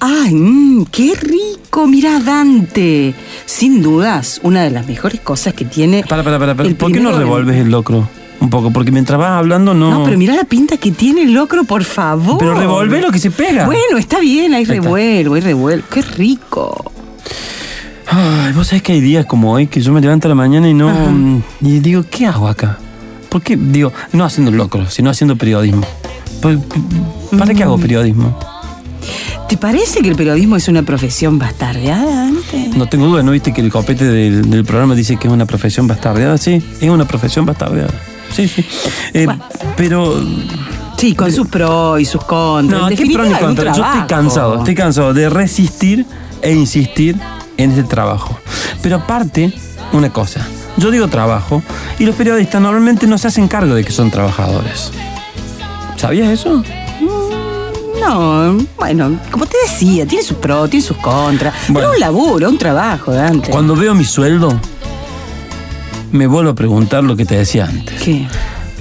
¡Ay, mmm, qué rico! Mira, Dante. Sin dudas, una de las mejores cosas que tiene. Para, para, para. para. el ¿Por qué no revuelves el locro? Un poco, porque mientras vas hablando no. No, pero mira la pinta que tiene el locro, por favor. Pero revolve lo que se pega. Bueno, está bien, ahí está. revuelvo, ahí revuelvo. Qué rico. Ay, vos sabés que hay días como hoy que yo me levanto a la mañana y no. mm, Y digo, ¿qué hago acá? ¿Por qué? Digo, no haciendo locro, sino haciendo periodismo. ¿Por- ¿Para qué hago periodismo? ¿Te parece que el periodismo es una profesión bastardeada, Dante? No tengo duda, ¿no viste que el copete del, del programa dice que es una profesión bastardeada? Sí, es una profesión bastardeada. Sí, sí. Eh, Bueno. Pero. Sí, con sus pros y sus contras. No, ¿qué pro ni definitiva, es un contra? Yo estoy cansado, estoy cansado de resistir e insistir en este trabajo. Pero aparte, una cosa. Yo digo trabajo y los periodistas normalmente no se hacen cargo de que son trabajadores. ¿Sabías eso? No, bueno, como te decía, tiene sus pros, tiene sus contras. Bueno. Pero un laburo, un trabajo, Dante. Cuando veo mi sueldo, me vuelvo a preguntar lo que te decía antes. ¿Qué?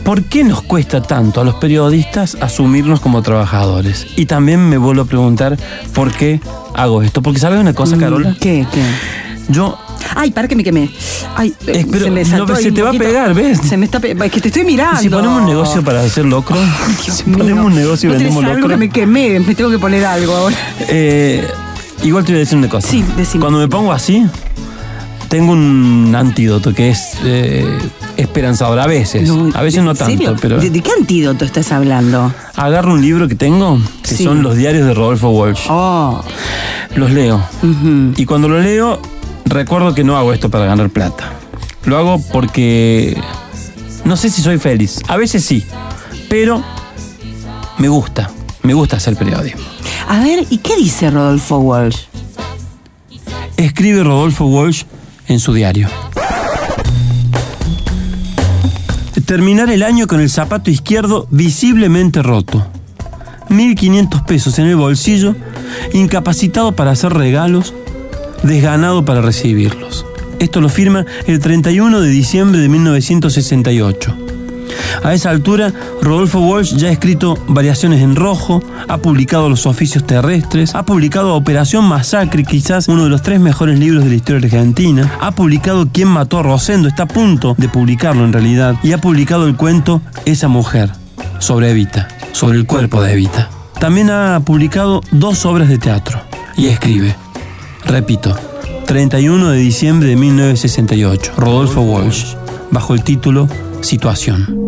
¿Por qué nos cuesta tanto a los periodistas asumirnos como trabajadores? Y también me vuelvo a preguntar por qué hago esto. Porque ¿sabes una cosa, Carola? Mm, ¿Qué? ¿Qué? Yo Ay, para que me quemé. Ay, eh, pero se me no, saltó ahí se un te va a pegar, ¿ves? Se me está pe- Es que te estoy mirando. ¿Y si ponemos un negocio para hacer locro? Si ponemos mío. un negocio y ¿No tenés vendemos algo locro. que me quemé, me tengo que poner algo ahora. Eh, igual te voy a decir una cosa. Sí, decime. Cuando me pongo así, tengo un antídoto que es eh, esperanzador a veces. a veces no ¿en tanto, serio? pero ¿De, de qué antídoto estás hablando? agarro un libro que tengo, que Sí. son los diarios de Rodolfo Walsh. Oh, Los leo. ujú. Y cuando lo leo, recuerdo que no hago esto para ganar plata. Lo hago porque no sé si soy feliz. A veces sí, pero me gusta. Me gusta hacer periodismo. A ver, ¿y qué dice Rodolfo Walsh? Escribe Rodolfo Walsh en su diario. Terminar el año con el zapato izquierdo visiblemente roto. 1.500 pesos en el bolsillo, incapacitado para hacer regalos, desganado para recibirlos. Esto lo firma el 31 de diciembre de 1968. A esa altura, Rodolfo Walsh ya ha escrito Variaciones en Rojo, ha publicado Los Oficios Terrestres, ha publicado Operación Masacre, quizás uno de los tres mejores libros de la historia argentina, ha publicado Quién mató a Rosendo, está a punto de publicarlo en realidad, y ha publicado el cuento Esa mujer, sobre Evita, sobre el cuerpo de Evita. También ha publicado dos obras de teatro, y escribe, repito, 31 de diciembre de 1968, Rodolfo Walsh, bajo el título Situación.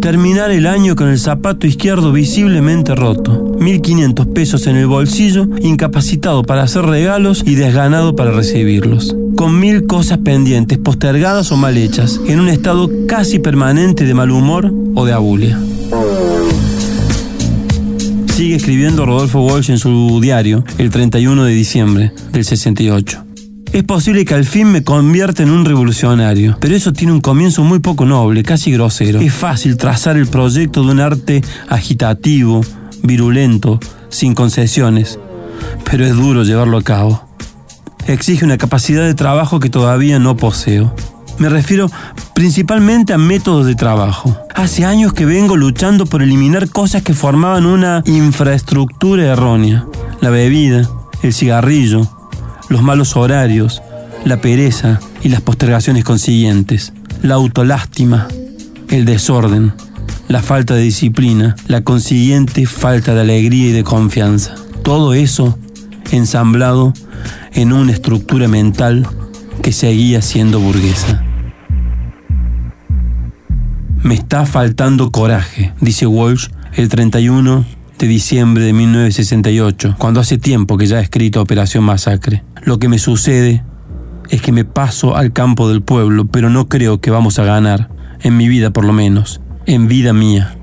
Terminar el año con el zapato izquierdo visiblemente roto, 1.500 pesos en el bolsillo, incapacitado para hacer regalos y desganado para recibirlos. Con mil cosas pendientes, postergadas o mal hechas, en un estado casi permanente de mal humor o de abulia. Sigue escribiendo Rodolfo Walsh en su diario el 31 de diciembre del 68. Es posible que al fin me convierta en un revolucionario, pero eso tiene un comienzo muy poco noble, casi grosero. Es fácil trazar el proyecto de un arte agitativo, virulento, sin concesiones, pero es duro llevarlo a cabo. Exige una capacidad de trabajo que todavía no poseo. Me refiero principalmente a métodos de trabajo. Hace años que vengo luchando por eliminar cosas que formaban una infraestructura errónea. La bebida, el cigarrillo, los malos horarios, la pereza y las postergaciones consiguientes, la autolástima, el desorden, la falta de disciplina, la consiguiente falta de alegría y de confianza. Todo eso ensamblado en una estructura mental que seguía siendo burguesa. Me está faltando coraje, dice Walsh el 31 de diciembre de 1968, cuando hace tiempo que ya ha escrito Operación Masacre. Lo que me sucede es que me paso al campo del pueblo, pero no creo que vamos a ganar, en mi vida por lo menos, en vida mía.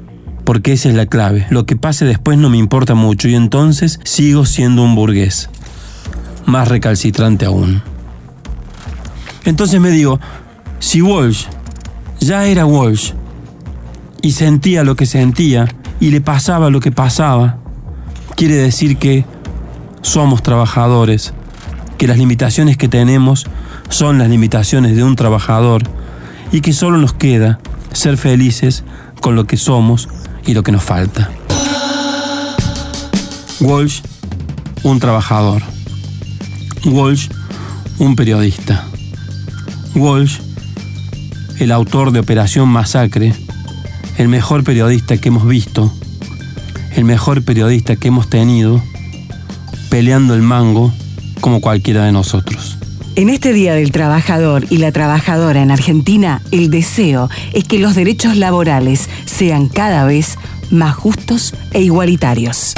Porque esa es la clave. Lo que pase después no me importa mucho y entonces sigo siendo un burgués. Más recalcitrante aún. Entonces me digo, si Walsh ya era Walsh y sentía lo que sentía y le pasaba lo que pasaba, quiere decir que somos trabajadores, que las limitaciones que tenemos son las limitaciones de un trabajador y que solo nos queda ser felices con lo que somos y lo que nos falta. Walsh, un trabajador. Walsh, un periodista. Walsh, el autor de Operación Masacre, el mejor periodista que hemos visto, el mejor periodista que hemos tenido, peleando el mango como cualquiera de nosotros. En este Día del Trabajador y la Trabajadora en Argentina, el deseo es que los derechos laborales sean cada vez más justos e igualitarios.